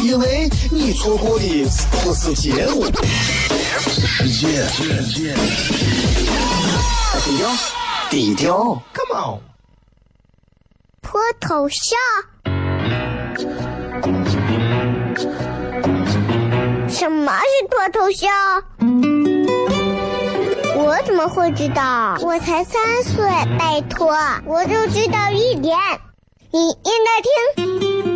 因为你错过的不是节目，是时间。低调，低调，Come on，脱头像？什么是脱头像？我怎么会知道？我才三岁，拜托，我就知道一点。你应该听，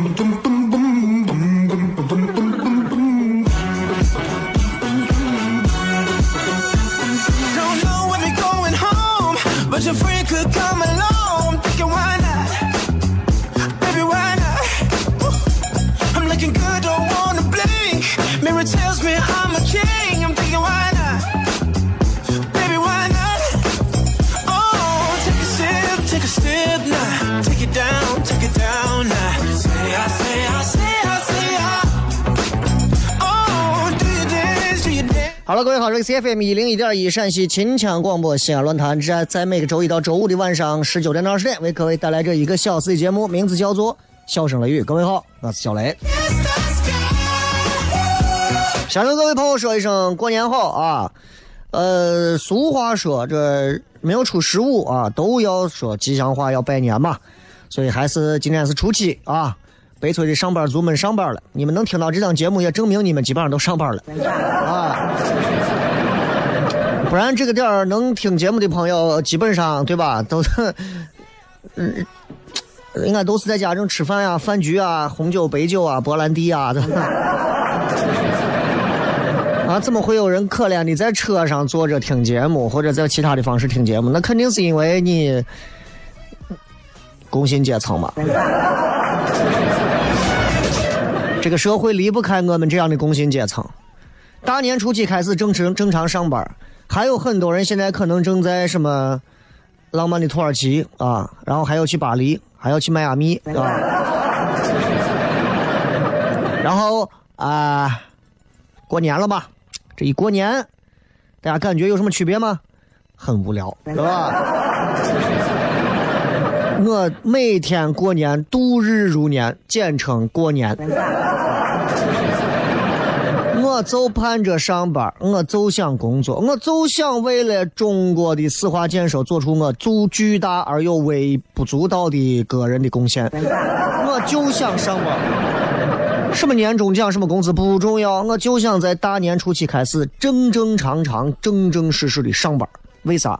各位好，这里是 C F M 一零一点一陕西秦腔广播西安论坛，在在每个周一到周五的晚上十九点到二十点，为各位带来这一个小时的节目，名字叫做《笑声雷雨》。各位好，我是小雷。想跟各位朋友说一声过年好啊！呃，俗话说这没有出十五啊，都要说吉祥话，要拜年嘛。所以还是今天是初七啊。悲催的上班族们上班了，你们能听到这档节目，也证明你们基本上都上班了啊！不然这个点儿能听节目的朋友，基本上对吧，都是嗯，应该都是在家正吃饭呀、饭局啊、红酒、白酒啊、波兰地啊，啊，怎么会有人可怜的在车上坐着听节目，或者在其他的方式听节目？那肯定是因为你工薪阶层嘛。这个社会离不开我们这样的工薪阶层。大年初七开始正常正常上班，还有很多人现在可能正在什么浪漫的土耳其啊，然后还要去巴黎，还要去迈阿密啊。然后啊，过年了吧？这一过年，大家感觉有什么区别吗？很无聊，是吧？我每天过年度日如年，简称过年。我就盼着上班，我就想工作，我就想为了中国的四化建设做出我足巨大而又微不足道的个人的贡献。我就想上班，什么年终奖、什么工资不重要，我就想在大年初七开始正正常常、正正式式的上班。为啥？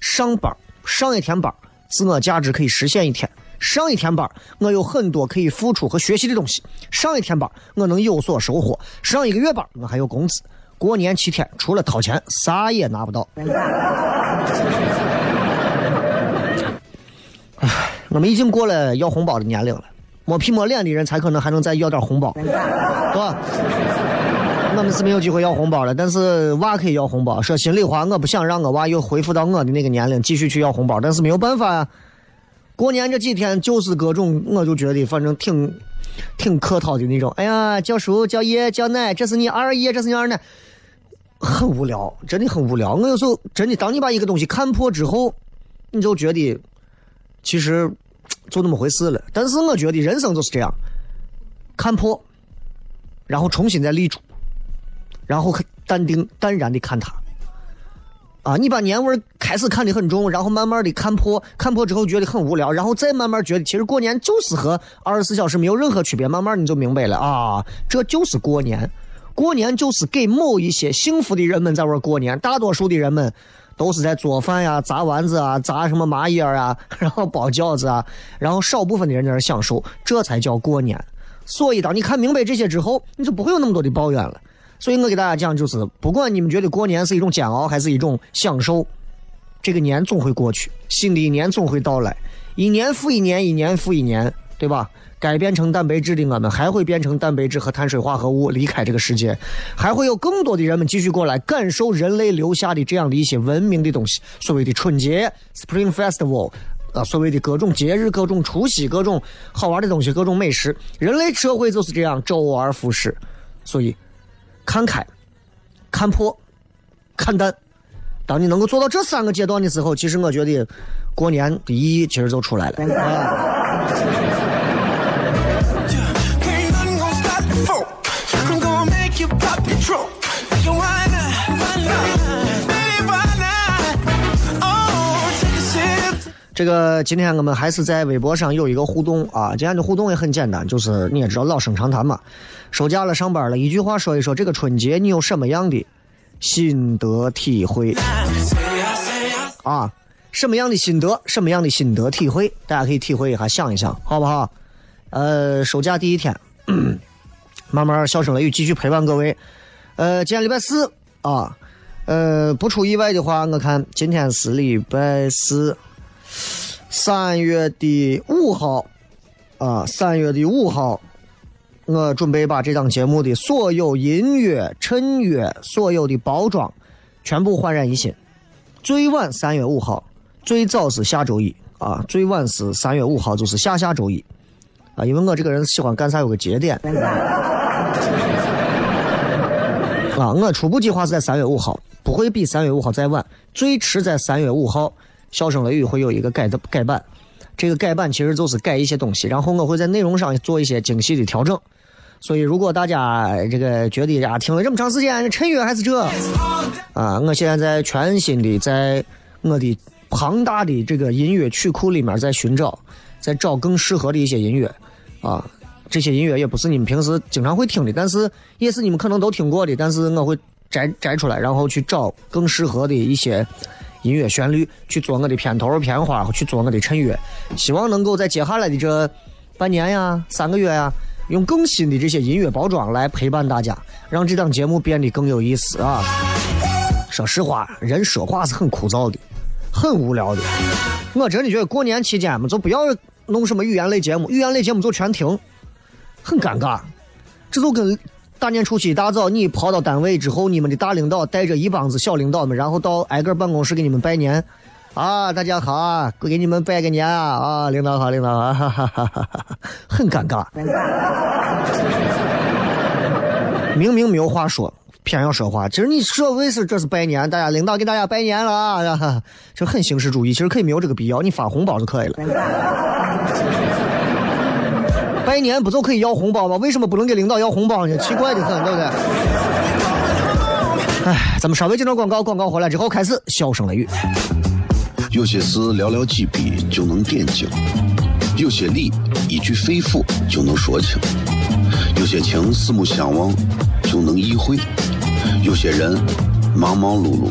上班上一天班。自我价值可以实现一天，上一天班，我有很多可以付出和学习的东西；上一天班，我能有所收获；上一个月班，我还有工资。过年七天，除了掏钱，啥也拿不到。哎，我们已经过了要红包的年龄了，没皮没脸的人才可能还能再要点红包，对吧？我们是没有机会要红包了，但是娃可以要红包。说心里话，我不想让我娃又恢复到我的那个年龄，继续去要红包，但是没有办法呀。过年这几天就是各种，我就觉得反正挺挺客套的那种。哎呀，叫叔叫爷叫奶，这是你二爷，这是你二奶，很无聊，真的很无聊。我有时候真的，当你把一个东西看破之后，你就觉得其实就那么回事了。但是我觉得人生就是这样，看破，然后重新再立住。然后很淡定淡然的看他，啊，你把年味开始看得很重，然后慢慢的看破，看破之后觉得很无聊，然后再慢慢觉得其实过年就是和二十四小时没有任何区别，慢慢你就明白了啊，这就是过年，过年就是给某一些幸福的人们在玩过年，大多数的人们都是在做饭呀、炸丸子啊、炸什么麻叶啊，然后包饺子啊，然后少部分的人在那享受，这才叫过年。所以，当你看明白这些之后，你就不会有那么多的抱怨了。所以我给大家讲，就是不管你们觉得过年是一种煎熬还是一种享受，这个年总会过去，新的一年总会到来，一年复一年，一年复一年，对吧？该变成蛋白质的我们还会变成蛋白质和碳水化合物离开这个世界，还会有更多的人们继续过来感受人类留下的这样的一些文明的东西。所谓的春节 （Spring Festival） 啊，所谓的各种节日、各种除夕、各种好玩的东西、各种美食，人类社会就是这样周而复始。所以，看开、看破、看淡。当你能够做到这三个阶段的时候，其实我觉得过年的意义其实就出来了。这个今天我们还是在微博上有一个互动啊，今天的互动也很简单，就是你也知道老生常谈嘛，收假了上班了，一句话说一说这个春节你有什么样的心得体会啊？什么样的心得，什么样的心得体会，大家可以体会一下，想一想，好不好？呃，休假第一天，慢慢笑声雷雨继续陪伴各位。呃，今天礼拜四啊，呃，不出意外的话，我看今天是礼拜四。三月的五号，啊，三月的五号，我准备把这档节目的所有音乐、衬乐、所有的包装，全部焕然一新。最晚三月五号，最早是下周一，啊，最晚是三月五号，就是下下周一，啊，因为我这个人喜欢干啥有个节点。啊，我初步计划是在三月五号，不会比三月五号再晚，最迟在三月五号。笑声雷雨会有一个改的改版，这个改版其实就是改一些东西，然后我会在内容上做一些精细的调整。所以如果大家这个觉得啊听了这么长时间，陈悦还是这啊，我现在在全新的在我的庞大的这个音乐曲库里面在寻找，在找更适合的一些音乐啊，这些音乐也不是你们平时经常会听的，但是也是你们可能都听过的，但是我会摘摘出来，然后去找更适合的一些。音乐旋律去做我的片头片花，去做我的衬乐，希望能够在接下来的这半年呀、三个月呀，用更新的这些音乐包装来陪伴大家，让这档节目变得更有意思啊！说实话，人说话是很枯燥的，很无聊的。我真的觉得过年期间嘛，就不要弄什么语言类节目，语言类节目就全停，很尴尬。这就跟。大年初七一大早，你跑到单位之后，你们的大领导带着一帮子小领导们，然后到挨个办公室给你们拜年，啊，大家好啊，给你们拜个年啊，啊，领导好，领导好，哈哈哈，很尴尬。明明没有话说，偏要说话。其实你说为是这是拜年，大家领导给大家拜年了啊，这很形式主义。其实可以没有这个必要，你发红包就可以了。拜年不就可以要红包吗？为什么不能给领导要红包呢？奇怪的很，对不对？哎，咱们稍微接着广告，广告回来之后开始笑声雷雨。有些事寥寥几笔就能点睛，有些理一句肺腑就能说清，有些情四目相望就能意会，有些人忙忙碌碌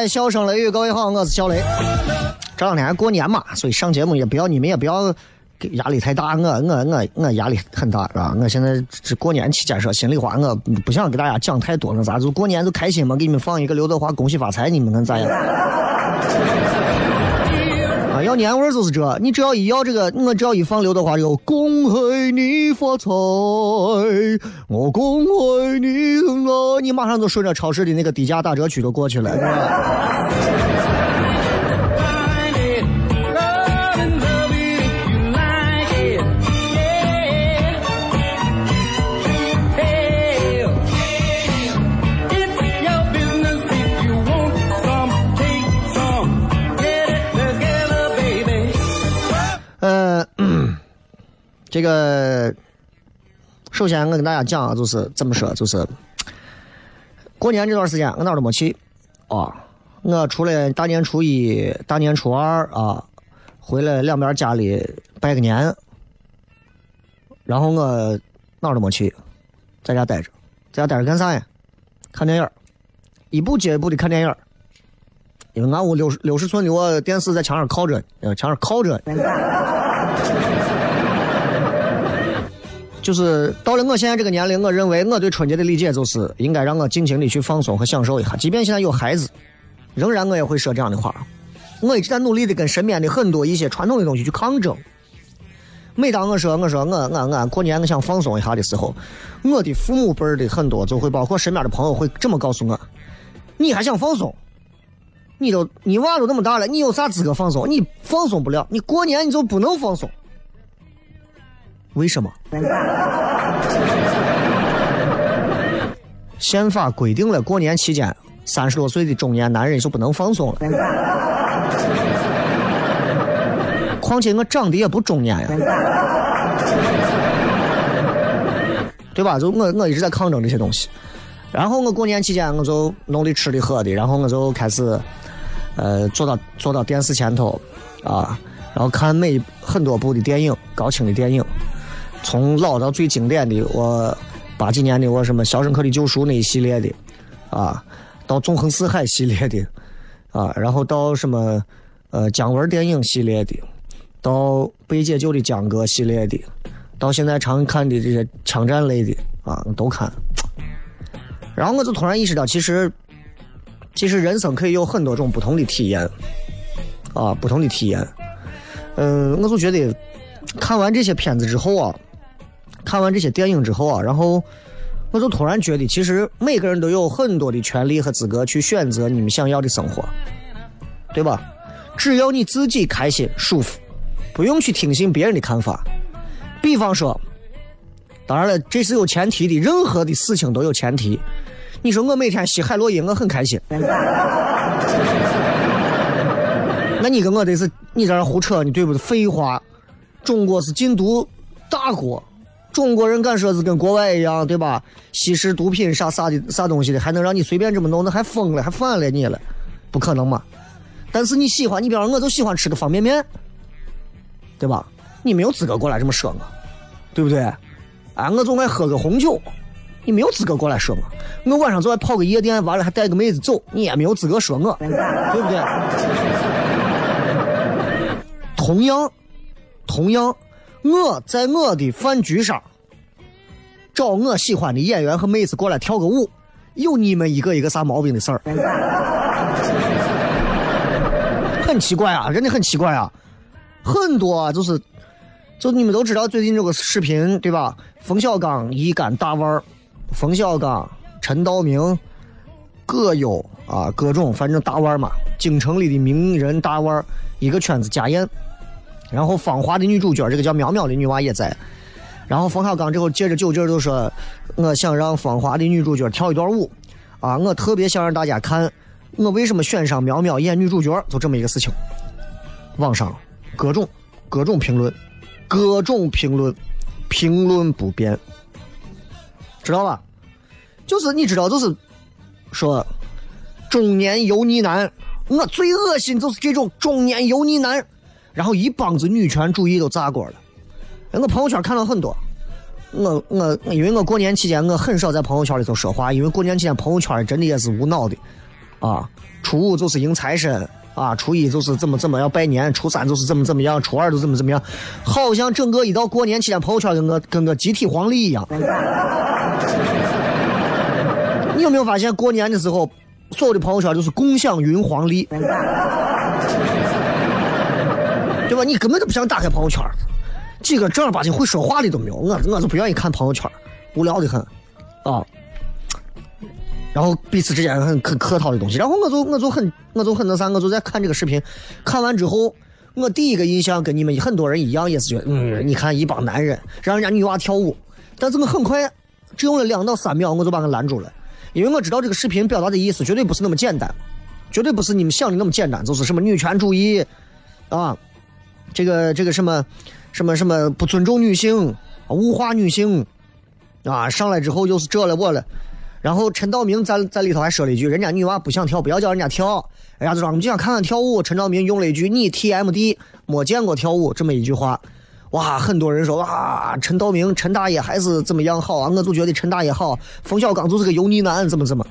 各位继续回来，笑声雷雨，各位好，我是小雷。这两天过年嘛，所以上节目也不要你们也不要给压力太大，我我我我压力很大，是吧？我现在这过年期间说心里话，我不想给大家讲太多，那咋就过年就开心嘛，给你们放一个刘德华恭喜发财，你们看咋样？啊，要年味就是这，你只要一要这个，我只要一放刘德华这个恭贺你发财，我恭喜你我，你马上就顺着超市的那个低价打折区都过去了，这个首先我跟大家讲啊，就是怎么说，就是过年这段时间我哪儿都没去啊。我除了大年初一、大年初二啊，回来两边家里拜个年，然后我哪儿都没去，在家待着，在家待着干啥呀？看电影，一部接一部的看电影。因为俺屋六十六十寸的我电视在墙上靠着，呃，墙上靠着。就是到了我现在这个年龄，我认为我对春节的理解就是应该让我尽情的去放松和享受一下。即便现在有孩子，仍然我也会说这样的话。我一直在努力的跟身边的很多一些传统的东西去抗争。每当我说我说我我我过年我想放松一下的时候，我的父母辈的很多就会包括身边的朋友会这么告诉我：你还想放松？你都你娃都那么大了，你有啥资格放松？你放松不了，你过年你就不能放松？为什么？宪法规定了，过年期间三十多岁的中年男人就不能放松了。况且我长得也不中年呀，对吧？就我我一直在抗争这些东西。然后我过年期间我就弄的吃的喝的，然后我就开始。呃，坐到坐到电视前头，啊，然后看每很多部的电影，高清的电影，从老到最经典的，我八几年的我什么《肖申克的救赎》那一系列的，啊，到《纵横四海》系列的，啊，然后到什么呃姜文电影系列的，到被解救的江哥系列的，到现在常看的这些枪战类的，啊，都看。然后我就突然意识到，其实。其实人生可以有很多种不同的体验，啊，不同的体验。嗯，我就觉得看完这些片子之后啊，看完这些电影之后啊，然后我就突然觉得，其实每个人都有很多的权利和资格去选择你们想要的生活，对吧？只要你自己开心舒服，不用去听信别人的看法。比方说，当然了，这是有前提的，任何的事情都有前提。你说我每天吸海洛因，我很开心。那你跟我这是你在这胡扯，你对不对？废话，中国是禁毒大国，中国人敢说是跟国外一样，对吧？吸食毒品啥啥的啥东西的，还能让你随便这么弄？那还疯了，还反了你了？不可能嘛！但是你喜欢，你比方我就喜欢吃个方便面，对吧？你没有资格过来这么说我，对不对？哎，我总爱喝个红酒。你没有资格过来说我，我晚上就爱泡个夜店，完了还带个妹子走，你也没有资格说我，对不对？同样，同样，我在我的饭局上找我喜欢的演员和妹子过来跳个舞，有你们一个一个啥毛病的事儿？很奇怪啊，真的很奇怪啊，很多就是，就你们都知道最近这个视频对吧？冯小刚一干大腕儿。冯小刚、陈道明各有啊，各种反正大腕嘛，京城里的名人大腕儿一个圈子家宴。然后芳华的女主角，这个叫苗苗的女娃也在。然后冯小刚之后借着酒劲就说：“我想让芳华的女主角跳一段舞，啊，我特别想让大家看我为什么选上苗苗演女主角，就这么一个事情。”网上各种各种评论，各种评论，评论不变。知道吧？就是你知道，就是说中年油腻男，我最恶心就是这种中年油腻男，然后一帮子女权主义都炸锅了。我朋友圈看到很多，我我因为我过年期间我很少在朋友圈里头说话，因为过年期间朋友圈真的也是无脑的，啊，初五就是迎财神啊，初一就是怎么怎么要拜年，初三就是怎么怎么样，初二就怎么怎么样，好像整个一到过年期间，朋友圈跟个跟个集体黄历一样。你有没有发现过年的时候，所有的朋友圈都是共享云黄历，对吧？你根本就不想打开朋友圈，几个正儿八经会说话的都没有，我我就不愿意看朋友圈，无聊的很，啊。然后彼此之间很很客套的东西，然后我就我就很我就很那啥，我就在看这个视频，看完之后，我第一个印象跟你们很多人一样，也是觉得，嗯，你看一帮男人让人家女娃跳舞，但是我很快只用了两到三秒，我就把他拦住了。因为我知道这个视频表达的意思绝对不是那么简单，绝对不是你们想的那么简单，就是什么女权主义，啊，这个这个什么，什么什么不尊重女性，物化女性，啊，上来之后又是这了我了，然后陈道明在在里头还说了一句，人家女娃不想跳，不要叫人家跳，人家就说我们就想看看跳舞。陈道明用了一句你 TMD 没见过跳舞这么一句话。哇，很多人说哇，陈道明陈大爷还是怎么样好啊？我就觉得陈大爷好，冯小刚就是个油腻男，怎么怎么？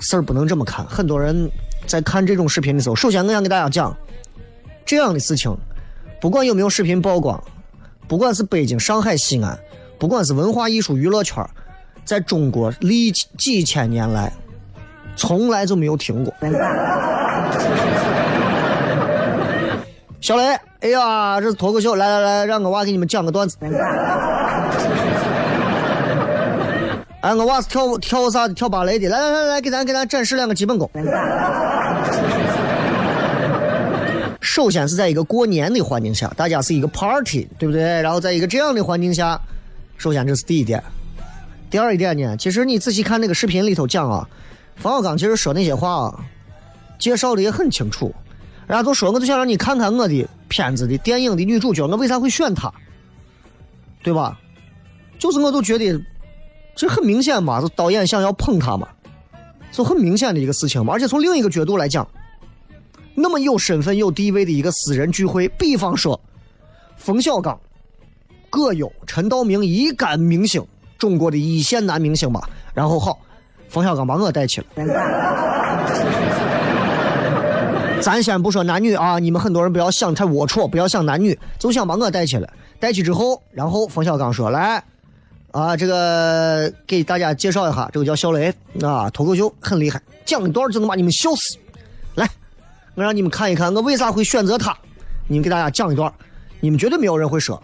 事儿不能这么看。很多人在看这种视频的时候，首先我想给大家讲，这样的事情，不管有没有视频曝光，不管是北京、上海、西安，不管是文化艺术娱乐圈，在中国历几千年来，从来就没有停过。小雷，哎呀，这是脱口秀，来来来，让我娃给你们讲个段子。哎，我娃是跳跳啥？跳芭蕾的。来来来来，给咱给咱展示两个基本功。首先是在一个过年的环境下，大家是一个 party，对不对？然后在一个这样的环境下，首先这是第一点。第二一点呢，其实你仔细看那个视频里头讲啊，冯小刚其实说那些话啊，介绍的也很清楚。然后都说，我就想让你看看我的片子的电影的女主角，我为啥会选她，对吧？就是我都觉得这很明显嘛，就导演想要捧她嘛，就很明显的一个事情嘛。而且从另一个角度来讲，那么有身份有地位的一个私人聚会，比方说冯小刚、葛优、陈道明一干明星，中国的一线男明星吧。然后好，冯小刚把我带去了。咱先不说男女啊，你们很多人不要想太龌龊，不要想男女，就想把我带去了。带去之后，然后冯小刚说：“来，啊，这个给大家介绍一下，这个叫小雷啊，脱口秀很厉害，讲一段就能把你们笑死。我让你们看一看我为啥会选择他。你们给大家讲一段，你们绝对没有人会说。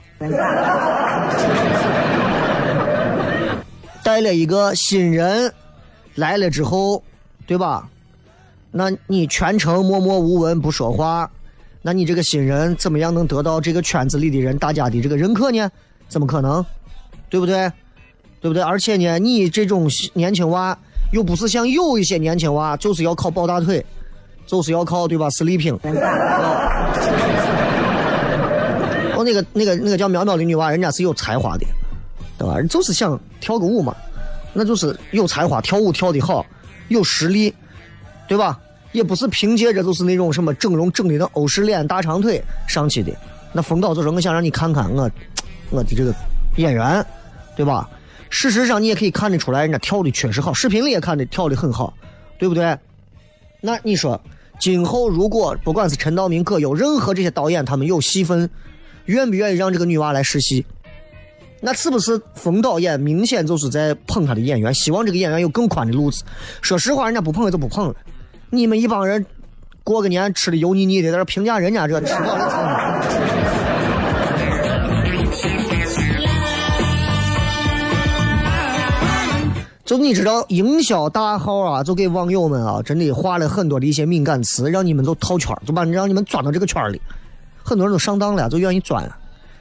带了一个新人来了之后，对吧？”那你全程默默无闻不说话，那你这个新人怎么样能得到这个圈子里的人大家的这个认可呢？怎么可能？对不对？对不对？而且呢，你这种年轻娃又不是像有一些年轻娃就是要靠抱大腿，就是要靠对吧？sleeping。哦，那个那个那个叫苗苗的女娃，人家是有才华的，对吧？人就是想跳个舞嘛，那就是有才华，跳舞跳的好，有实力，对吧？也不是凭借着就是那种什么整容整的那欧式脸大长腿上去的，那冯导就说我想让你看看我，我的这个演员，对吧？事实上你也可以看得出来，人家跳的确实好，视频里也看的跳的很好，对不对？那你说，今后如果不管是陈道明、葛优，任何这些导演他们有戏份，愿不愿意让这个女娃来试戏？那是不是冯导演明显就是在捧他的演员，希望这个演员有更宽的路子？说实话，人家不捧也就不捧了。你们一帮人过个年吃的油腻腻的，在这评价人家这吃饱了撑。就你知道营销大号啊，就给网友们啊，真的画了很多的一些敏感词，让你们都套圈，就把让你们钻到这个圈里。很多人都上当了，就愿意钻。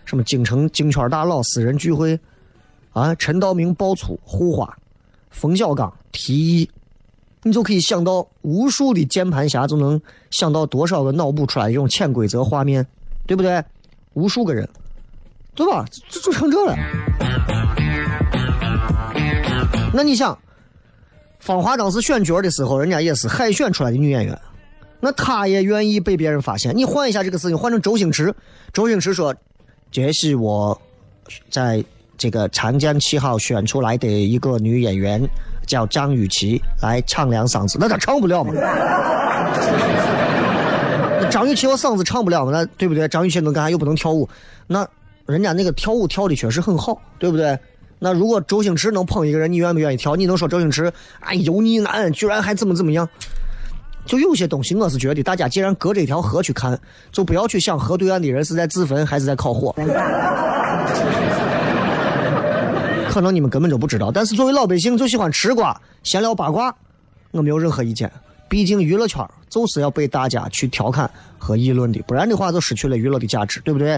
什么京城京圈大佬私人聚会啊，陈道明爆粗护花，冯小刚提议。你就可以想到无数的键盘侠，就能想到多少个脑补出来这种潜规则画面，对不对？无数个人，对吧？就就成这了。那你想，芳华当时选角的时候，人家也是海选出来的女演员，那她也愿意被别人发现。你换一下这个事情，换成周星驰，周星驰说：“这是我在这个长江七号选出来的一个女演员。”叫张雨绮来唱两嗓子，那她唱不了嘛？张雨绮我嗓子唱不了嘛，那对不对？张雨绮能干啥？又不能跳舞，那人家那个跳舞跳的确实很好，对不对？那如果周星驰能捧一个人，你愿不愿意跳？你能说周星驰啊油腻男，居然还怎么怎么样？就有些东西，我是觉得大家既然隔着一条河去看，就不要去想河对岸的人是在自焚还是在烤火。可能你们根本就不知道，但是作为老百姓就喜欢吃瓜、闲聊八卦，我没有任何意见。毕竟娱乐圈就是要被大家去调侃和议论的，不然的话就失去了娱乐的价值，对不对？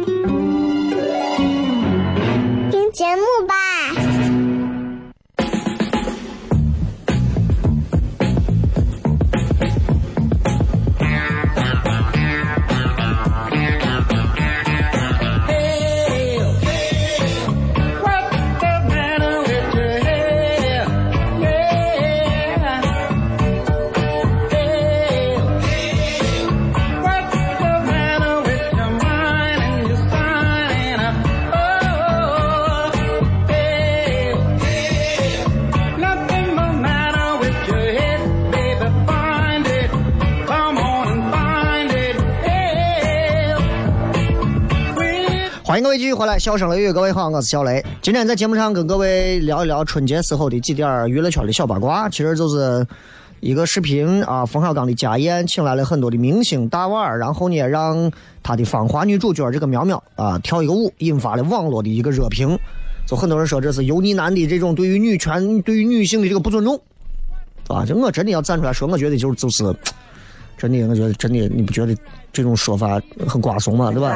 节目吧。各位继续回来，笑声雷雨，各位好，我是小雷。今天在节目上跟各位聊一聊春节时候的几点娱乐圈的小八卦，其实就是一个视频啊。冯小刚的家宴请来了很多的明星大腕，然后呢让他的芳华女主角这个苗苗啊跳一个舞，引发了网络的一个热评。就很多人说这是油腻男的这种对于女权、对于女性的这个不尊重，啊，就我真的要站出来说，我觉得就是就是，真的，我觉得真的，你不觉得这种说法很瓜怂吗？对吧？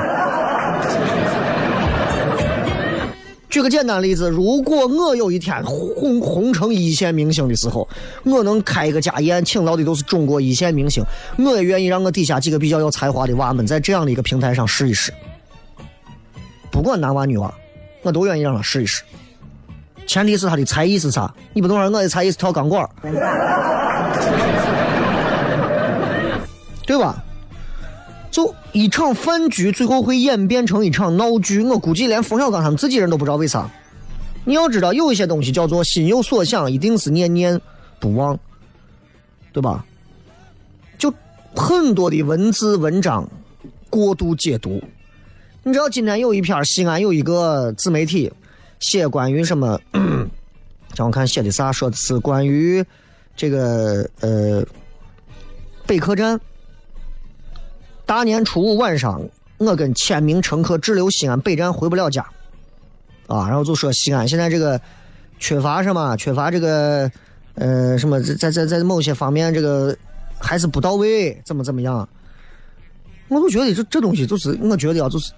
举个简单例子，如果我有一天红红成一线明星的时候，我能开一个家宴，请到的都是中国一线明星，我也愿意让我底下几个比较有才华的娃们在这样的一个平台上试一试。不管男娃女娃，我都愿意让他试一试。前提是他的才艺是啥？你不能说我的才艺是跳钢管，对吧？一场饭局，最后会演变成一场闹剧。我估计连冯小刚他们自己人都不知道为啥。你要知道，有一些东西叫做心有所想，一定是念念不忘，对吧？就很多的文字文章过度解读。你知道今天有一篇西安有一个自媒体写关于什么？让我看写的啥？说的是关于这个呃北客站。大年初五晚上，我跟千名乘客滞留西安北站回不了家，啊，然后就说西安现在这个缺乏什么？缺乏这个呃什么？在在在某些方面这个还是不到位，怎么怎么样？我就觉得这这东西就是，我觉得啊，就是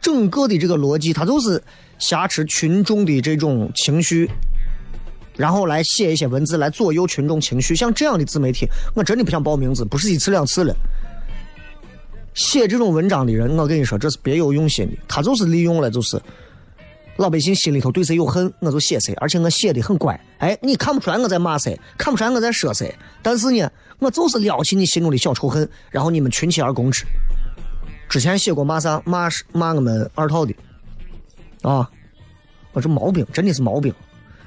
整个的这个逻辑，它就是挟持群众的这种情绪，然后来写一些文字来左右群众情绪。像这样的自媒体，我真的不想报名字，不是一次两次了。写这种文章的人，我跟你说，这是别有用心的。他就是利用了，就是老百姓心里头对谁有恨，我就写谁，而且我写的很乖。哎，你看不出来我在骂谁，看不出来我在说谁，但是呢，我就是撩起你心中的小仇恨，然后你们群起而攻之。之前写过骂啥骂骂我们二套的啊，我这毛病真的是毛病，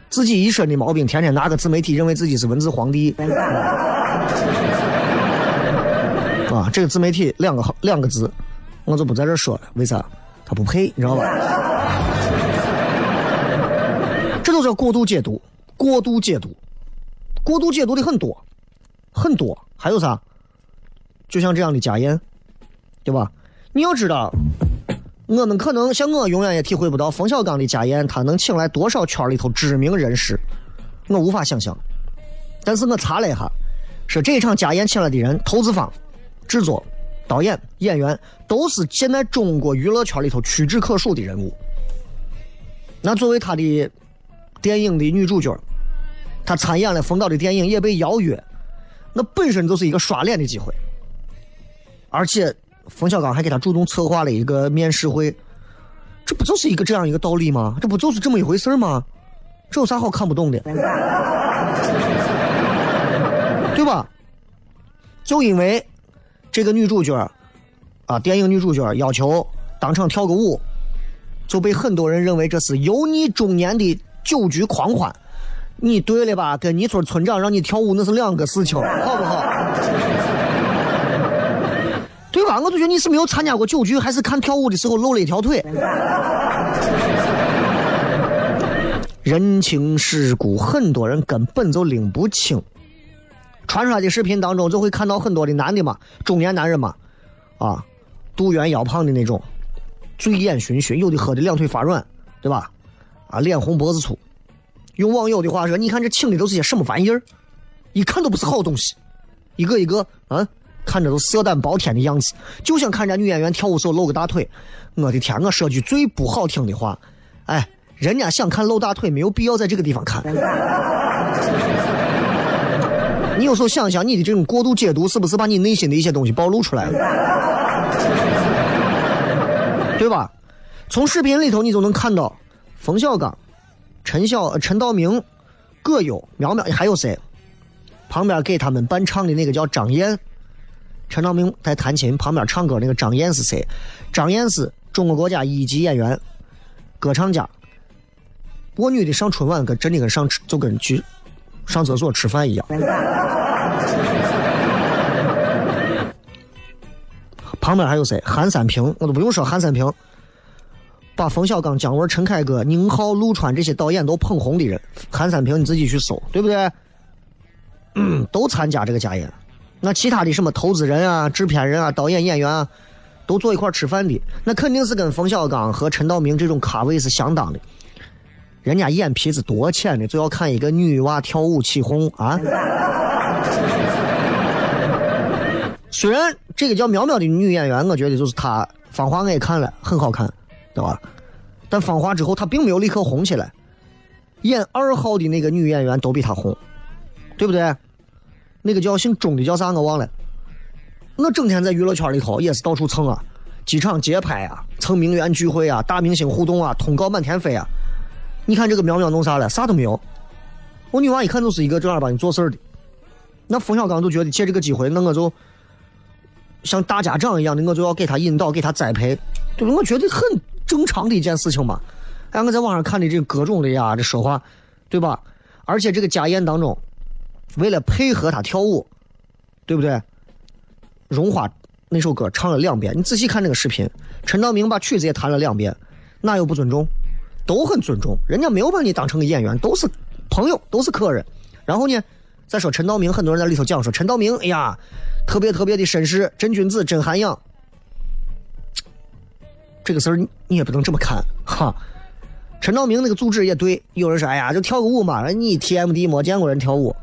自己一身的毛病，天天拿个自媒体认为自己是文字皇帝啊，这个自媒体两个两个字，我就不在这说了，为啥？他不配，你知道吧？这都叫过度解读，过度解读，过度解读的很多，很多，还有啥？就像这样的家宴，对吧？你要知道，我们可能像我永远也体会不到冯小刚的家宴，他能请来多少圈里头知名人士，我无法想象。但是我查了一下，说这一场家宴请来的人，投资方、制作、导演、演员，都是现在中国娱乐圈里头屈指可数的人物。那作为他的电影的女主角，她参演了冯导的电影，也被邀约，那本身就是一个刷脸的机会。而且冯小刚还给他主动策划了一个面试会，这不就是一个这样一个道理吗？这不就是这么一回事吗？这有啥好看不懂的？对吧？就因为这个女主角啊，电影女主角要求当场跳个舞，就被很多人认为这是油腻中年的酒局狂欢。你对了吧？跟泥村村长让你跳舞那是两个事情，好不好？对吧？我就觉得你是没有参加过酒局，还是看跳舞的时候露了一条腿。人情世故，很多人根本就拎不清。传出来的视频当中，就会看到很多的男的嘛，中年男人嘛，啊，肚圆腰胖的那种，醉眼醺醺，有的喝的两腿发软，对吧？啊，脸红脖子粗。用网友的话说，你看这请的都是些什么玩意儿？一看都不是好东西，一个一个啊。看着都色胆包天的样子，就想看人家女演员跳舞时候露个大腿。我的天，我说句最不好听的话，哎，人家想看露大腿，没有必要在这个地方看。你有时候想想，你的这种过度解读，是不是把你内心的一些东西暴露出来了？对吧？从视频里头你就能看到，冯小刚、陈晓、陈道明、葛优、苗苗，还有谁？旁边给他们伴唱的那个叫张燕。陈道明在弹琴，旁边唱歌那个张燕是谁？张燕是中国国家一级演员、歌唱家。我女的上春晚跟真的跟上就跟去上厕所吃饭一样。旁边还有谁？韩三平，我都不用说韩三平，把冯小刚、姜文、陈凯歌、宁浩、陆川这些导演都捧红的人，韩三平你自己去搜，对不对？嗯，都参加这个家宴。那其他的什么投资人啊、制片人啊、导演、演员啊，都坐一块吃饭的，那肯定是跟冯小刚和陈道明这种咖位是相当的。人家眼皮子多浅的，就要看一个女娃跳舞起哄啊！虽然这个叫苗苗的女演员，我觉得就是她，《芳华》我也看了，很好看，对吧？但《芳华》之后，她并没有立刻红起来。演二号的那个女演员都比她红，对不对？那个叫姓钟的叫啥我忘了，我整天在娱乐圈里头也是到处蹭啊，机场街拍啊，蹭名媛聚会啊，大明星互动啊，通告满天飞啊。你看这个苗苗弄啥了？啥都没有。我女娃一看就是一个正儿八经做事的。那冯小刚就觉得借这个机会，那我就像大家长一样的，我就要给他引导，给他栽培。对我觉得很正常的一件事情嘛。哎，我在网上看的这各种的呀，这说话，对吧？而且这个家宴当中。为了配合他跳舞，对不对？《荣华》那首歌唱了两遍，你仔细看那个视频，陈道明把曲子也弹了两遍，哪有不尊重？都很尊重，人家没有把你当成个演员，都是朋友，都是客人。然后呢，再说陈道明，很多人在里头讲说陈道明，哎呀，特别特别的绅士，真君子，真涵养。这个事儿你也不能这么看，哈。陈道明那个组织也对，有人说，哎呀，就跳个舞嘛，你 TMD 没见过人跳舞。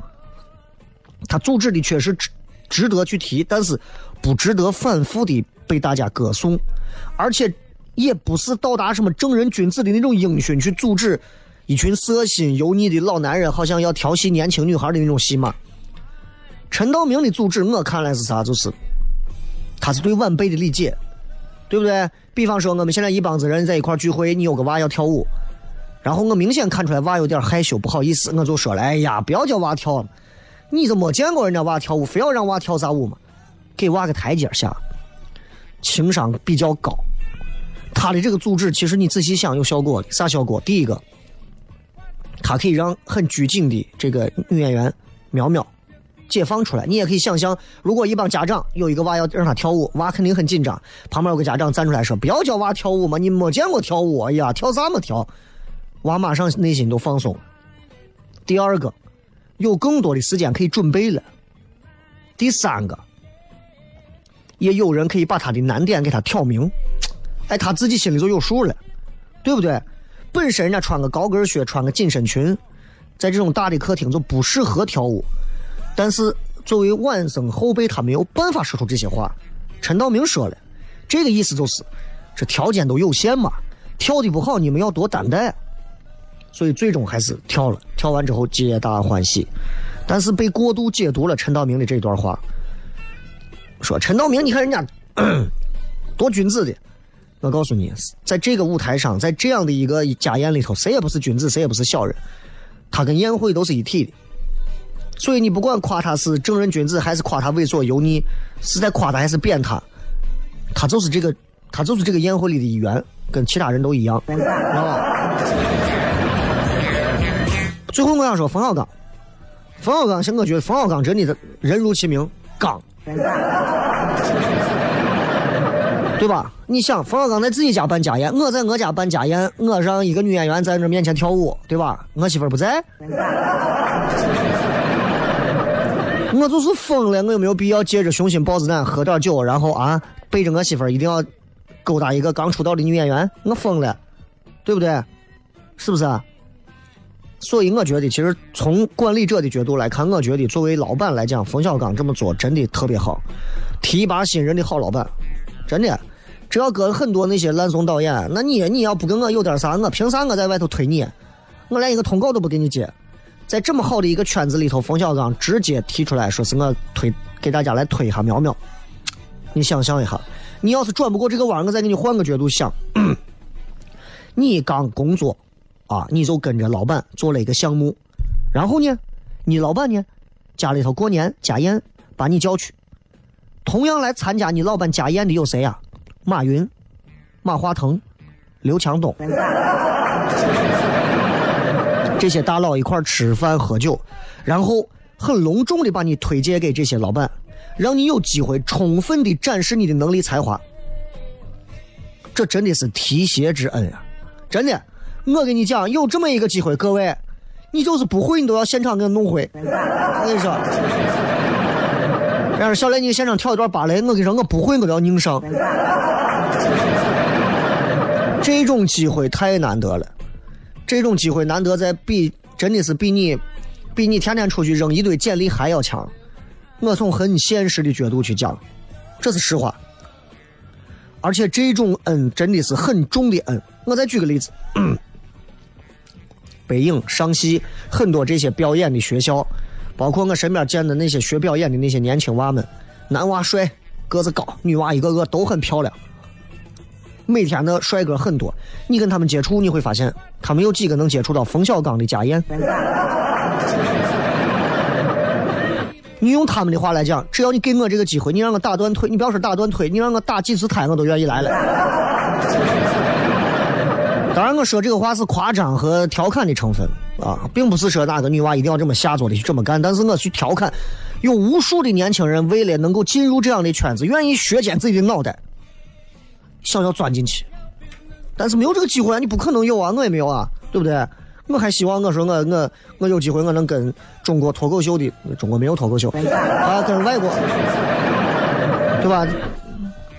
他组织的确实值值得去提，但是不值得反复的被大家歌颂，而且也不是到达什么正人君子的那种英勋去阻止一群色心油腻的老男人，好像要调戏年轻女孩的那种戏码。陈道明的组织，我看来是啥？就是他是对晚辈的理解，对不对？比方说我们现在一帮子人在一块聚会，你有个娃要跳舞，然后我明显看出来娃有点害羞，不好意思，我就说了，哎呀，不要叫娃跳了。你都没见过人家娃跳舞，非要让娃跳啥舞嘛？给娃个台阶下。情商比较高。他的这个组织，其实你仔细想有效果的，啥效果？第一个，他可以让很拘谨的这个女演员苗苗解放出来。你也可以想象，如果一帮家长有一个娃要让他跳舞，娃肯定很紧张，旁边有个家长站出来说：“不要教娃跳舞嘛，你没见过跳舞，哎呀，跳啥么跳？”娃马上内心都放松。第二个，有更多的时间可以准备了。第三个，也有人可以把他的难点给他挑明，哎，他自己心里就有数了，对不对？本身人家穿个高跟靴，穿个紧身裙，在这种大的客厅就不适合跳舞。但是作为晚生后辈，他没有办法说出这些话。陈道明说了，这个意思就是，这条件都有限嘛，跳的不好，你们要多担待。所以最终还是跳了，跳完之后皆大欢喜，但是被过度解读了陈道明的这段话，说陈道明，你看人家 多君子的，我告诉你，在这个舞台上，在这样的一个家宴里头，谁也不是君子，谁也不是小人，他跟宴会都是一体的。所以你不管夸他是正人君子，还是夸他猥琐油腻，是在夸他还是贬他，他就是这个，他就是这个宴会里的一员，跟其他人都一样，知道吧？最后我想说，冯小刚，冯小刚，现在我觉得冯小刚真的人如其名，刚，对吧？你想，冯小刚在自己家办家宴，我在我家办家宴，我让一个女演员在那面前跳舞，对吧？我媳妇不在，我就是疯了，我有没有必要借着雄心豹子胆喝点酒，然后啊，背着我媳妇一定要勾搭一个刚出道的女演员？我疯了，对不对？是不是？所以我觉得，其实从管理者的角度来看，我觉得作为老板来讲，冯小刚这么做真的特别好，提拔新人的好老板，真的。只要搁很多那些烂怂导演，那你你要不跟我有点啥，我凭啥我在外头推你？我连一个通告都不给你接。在这么好的一个圈子里头，冯小刚直接提出来说是我推给大家来推一下苗苗。你想象一下，你要是转不过这个弯，我再给你换个角度想，你刚工作。啊，你就跟着老板做了一个项目，然后呢，你老板呢，家里头过年家宴把你叫去，同样来参加你老板家宴的有谁呀？马云、马化腾、刘强东，这些大佬一块吃饭喝酒，然后很隆重的把你推荐给这些老板，让你有机会充分的展示你的能力才华，这真的是提携之恩啊，真的。我跟你讲，有这么一个机会，各位，你就是不会，你都要现场给我弄会。我跟你说，要是小雷，你现场跳一段芭蕾，我跟你说，我不会，我都要拧上。这种机会太难得了，这种机会难得在比，真的是比你，比你天天出去扔一堆简历还要强。我从很现实的角度去讲，这是实话。而且这种恩真的是很重的恩。我再举个例子。北影、上戏很多这些表演的学校，包括我身边见的那些学表演的那些年轻娃们，男娃帅，个子高，女娃一个个都很漂亮，每天的帅哥很多。你跟他们接触，你会发现，他们有几个能接触到冯小刚的家宴？你用他们的话来讲，只要你给我这个机会，你让我打断腿，你不要说打断腿，你让我打几次胎，我都愿意来了。当然，我说这个话是夸张和调侃的成分啊，并不是说哪个女娃一定要这么下作的去这么干。但是我去调侃，有无数的年轻人为了能够进入这样的圈子，愿意削尖自己的脑袋，想要钻进去，但是没有这个机会啊！你不可能有啊，我也没有啊，对不对？我还希望我说我我我有机会我能跟中国脱口秀的中国没有脱口秀啊，跟外国，对吧？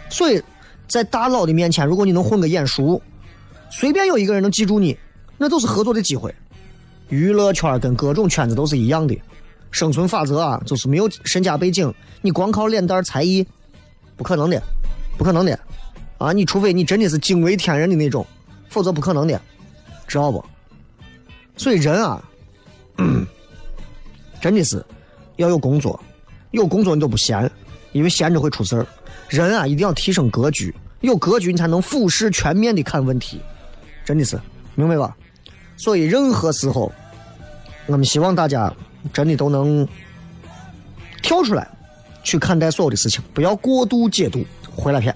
所以在大佬的面前，如果你能混个眼熟。随便有一个人能记住你，那都是合作的机会。娱乐圈跟各种圈子都是一样的，生存法则啊，就是没有身家背景，你光靠脸蛋才艺，不可能的，不可能的，啊，你除非你真的是惊为天人的那种，否则不可能的，知道不？所以人啊，真的是要有工作，有工作你都不闲，因为闲着会出事儿。人啊，一定要提升格局，有格局你才能俯视全面的看问题。真的是，明白吧？所以任何时候，我们希望大家真的都能跳出来，去看待所有的事情，不要过度解读。回来片。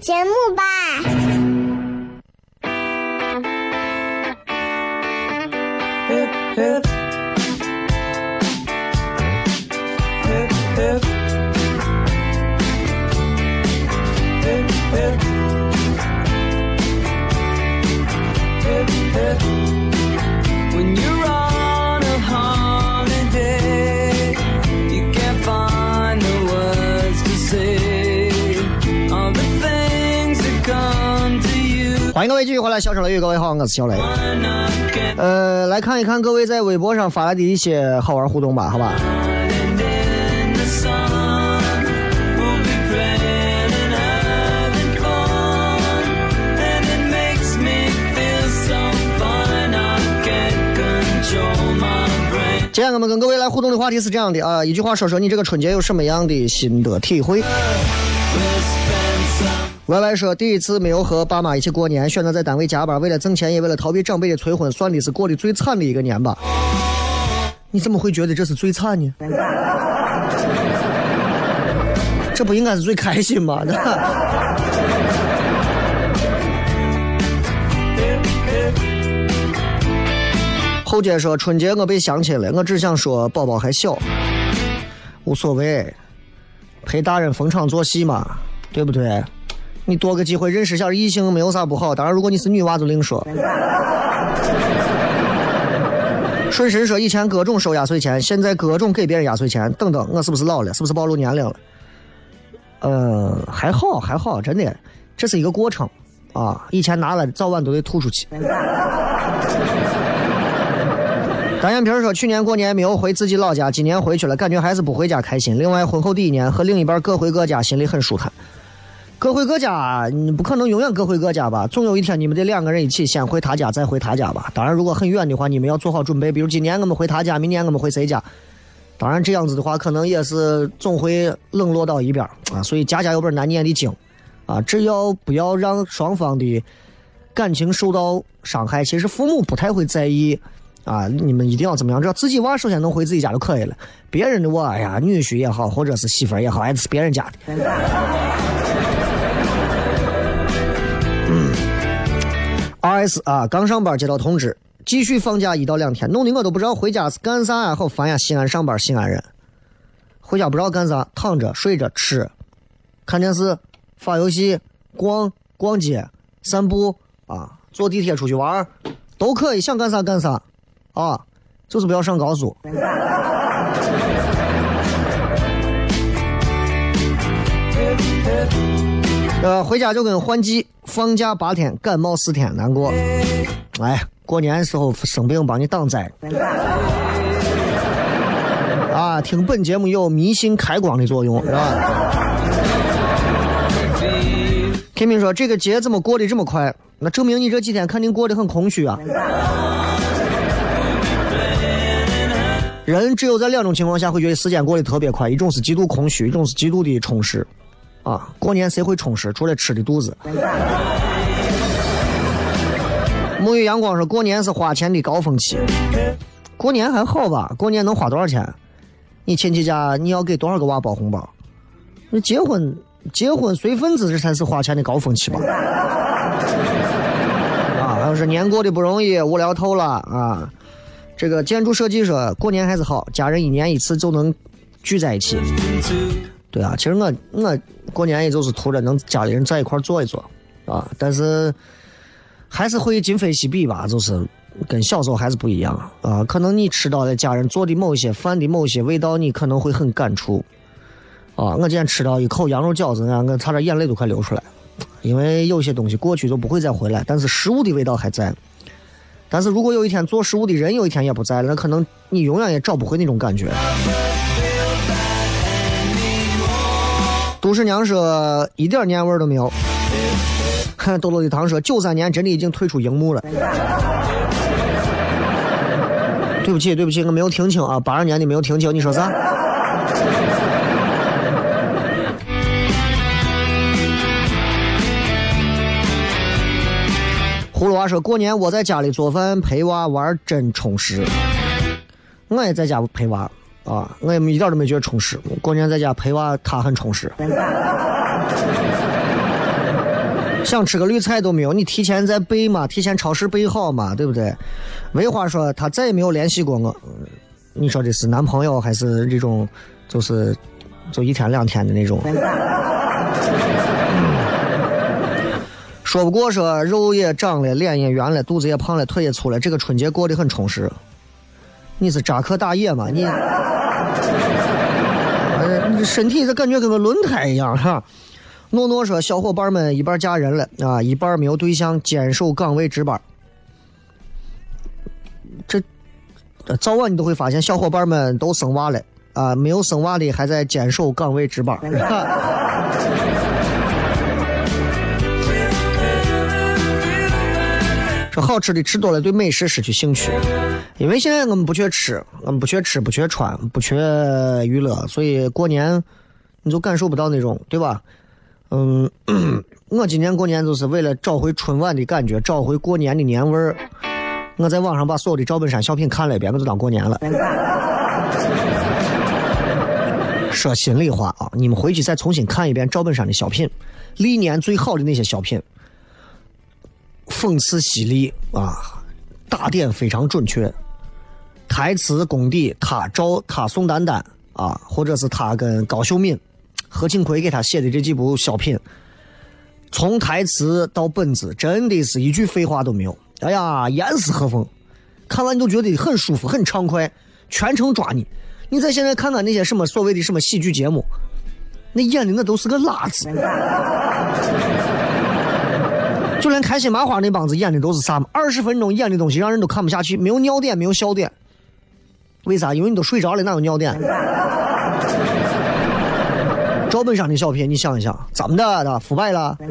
节目吧。欢迎各位继续回来，小声雷雨，各位好，我是小雷。呃，来看一看各位在微博上发来的一些好玩互动吧，好吧。今天我们跟各位来互动的话题是这样的啊，一句话说说你这个春节有什么样的心得体会。Y Y 说，第一次没有和爸妈一起过年，选择在单位加班，为了挣钱，也为了逃避长辈的催婚，算的是过得最惨的一个年吧。你怎么会觉得这是最惨呢？这不应该是最开心吗？后街说，春节我被相亲了，我只想说宝宝还小，无所谓，陪大人逢场作戏嘛，对不对？你多个机会认识下异性没有啥不好，当然如果你是女娃就另说。顺神说以前各种收压岁钱，现在各种给别人压岁钱，等等，我是不是老了？是不是暴露年龄了？呃，还好还好，真的，这是一个过程啊。以前拿了早晚都得吐出去。单眼皮说去年过年没有回自己老家，今年回去了，感觉还是不回家开心。另外婚后第一年和另一半各回各家，心里很舒坦。各回各家，你不可能永远各回各家吧？总有一天你们得两个人一起先回他家，再回他家吧。当然，如果很远的话，你们要做好准备。比如今年我们回他家，明年我们回谁家？当然这样子的话，可能也是总会冷落到一边啊。所以家家有本难念的经啊，只要不要让双方的感情受到伤害，其实父母不太会在意啊。你们一定要怎么样？只要自己娃首先能回自己家就可以了。别人的娃哎呀，女婿也好，或者是媳妇也好，还是别人家的。R.S. 啊，刚上班接到通知，继续放假一到两天，弄得我都不知道回家是干啥呀，好烦呀！西安上班，西安人，回家不知道干啥，躺着、睡着、吃、看电视、发游戏、逛逛街、散步啊，坐地铁出去玩都可以，想干啥干啥啊，就是不要上高速。呃，回家就跟换季，放假八天，感冒四天，难过。哎，过年时候生病帮你挡灾。啊，听本节目有迷信开光的作用，是吧？天明说：“这个节怎么过得这么快？那证明你这几天肯定过得很空虚啊。”人只有在两种情况下会觉得时间过得特别快，一种是极度空虚，一种是极度的充实。啊，过年谁会充实？除了吃的肚子。沐浴阳光说，过年是花钱的高峰期。过年还好吧？过年能花多少钱？你亲戚家你要给多少个娃包红包？那结婚结婚随份子，这才是花钱的高峰期吧？啊，还有是年过得不容易，无聊透了啊！这个建筑设计说过年还是好，家人一年一次就能聚在一起。对啊，其实我我过年也就是图着能家里人在一块坐一坐啊，但是还是会今非昔比吧，就是跟小时候还是不一样啊。可能你吃到的家人做的某些饭的某些味道，你可能会很感触啊。我今天吃到一口羊肉饺子呢，我差点眼泪都快流出来，因为有些东西过去就不会再回来，但是食物的味道还在。但是如果有一天做食物的人有一天也不在了，那可能你永远也找不回那种感觉。朱师娘说一点年味儿都没有。豆豆的糖说九三年真的已经退出荧幕了。对不起，对不起，我没有听清啊，八二年的没有听清，你说啥？葫芦娃说过年我在家里做饭陪娃玩真充实。我也在家陪娃。啊，我也一点都没觉得充实。过年在家陪娃，他很充实。想吃个绿菜都没有，你提前在备嘛，提前超市备好嘛，对不对？魏花说他再也没有联系过我。你说这是男朋友还是这种，就是就一天两天的那种？说不过说肉也长了，脸也圆了，肚子也胖了，腿也粗了，这个春节过得很充实。你是扎克大爷吗？你？身体这感觉跟个轮胎一样哈。诺诺说：“小伙伴们一半嫁人了啊，一半没有对象，坚守岗位值班。这早晚你都会发现，小伙伴们都生娃了啊，没有生娃的还在坚守岗位值班。”说好吃的吃多了，对美食失去兴趣。因为现在我们不缺吃，我们不缺吃，不缺穿，不缺娱乐，所以过年你就感受不到那种，对吧？嗯，我今年过年就是为了找回春晚的感觉，找回过年的年味儿。我在网上把所有的赵本山小品看了一遍，我就当过年了。说心里话啊，你们回去再重新看一遍赵本山的小品，历年最好的那些小品，讽刺犀利啊，打点非常准确。台词功底，他赵他宋丹丹啊，或者是他跟高秀敏、何庆魁给他写的这几部小品，从台词到本子，真的是一句废话都没有。哎呀，严丝合缝，看完你就觉得很舒服、很畅快，全程抓你。你再现在看看那些什么所谓的什么喜剧节目，那演的那都是个拉子，就连开心麻花那帮子演的都是啥嘛？二十分钟演的东西让人都看不下去，没有尿点，没有笑点。为啥？因为你都睡着了，哪有尿点？赵本山的小品，你想一想，怎么的？他腐败了，对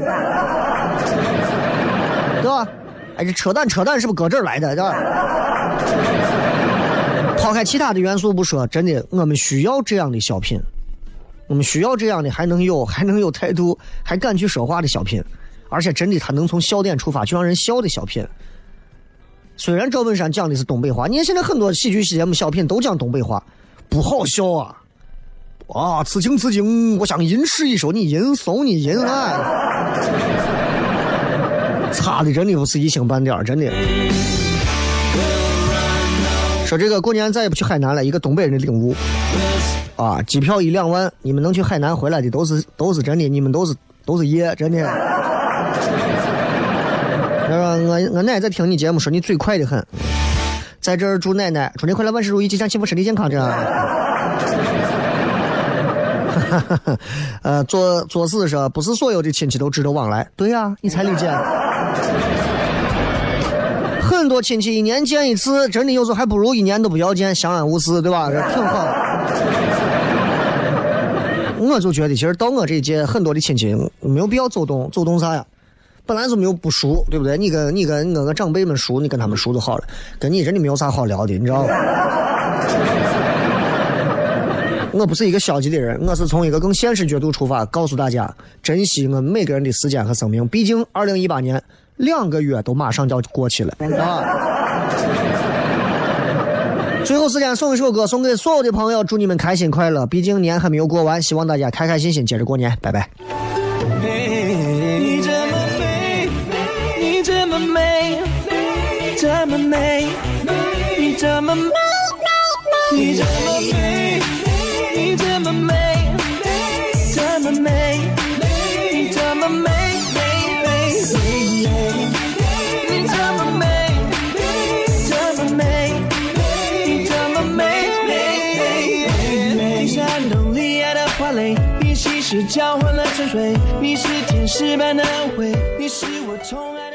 吧？哎，这扯淡，扯淡是不是搁这儿来的？对吧？抛开其他的元素不说，真的，我们需要这样的小品，我们需要这样的还能有还能有态度，还敢去说话的小品，而且真的他能从笑点出发，就让人笑的小品。虽然赵本山讲的是东北话，你看现在很多喜剧节目、小品都讲东北话，不好笑啊！啊，此情此景，我想吟诗一首，你吟诵你吟啊，差的真的不是一星半点真的。说这个过年再也不去海南了，一个东北人的领悟啊！机票一两万，你们能去海南回来的都是都是真的，你们都是都是爷，真的。他说我我奶奶在听你节目，说你嘴快的很，在这儿祝奶奶春节快乐，万事如意，吉祥幸福，身体健康。这样，呃，作作死说不是所有的亲戚都值得往来。对呀，你才理解。很多亲戚一年见一次，真的有时候还不如一年都不要见，相安无事，对吧？这挺好。我就觉得，其实到我这一届，很多的亲戚没有必要走动，走动啥呀？本来就没有不熟，对不对？你跟你跟我个长辈们熟，你跟他们熟就好了。跟你真的没有啥好聊的，你知道吗？我不是一个消极的人，我是从一个更现实角度出发，告诉大家珍惜我们每个人的时间和生命。毕竟二零一八年两个月都马上就要过去了啊！最后时间送一首歌，送给所有的朋友，祝你们开心快乐。毕竟年还没有过完，希望大家开开心心接着过年，拜拜。么美，你这么美，你这么美，这么美，你这么美，美美美，你这么美，这么美，你这么美，美美美。你山洞里爱的花蕾，你稀释交换了沉睡，你是天使般的恩惠，你是我宠爱。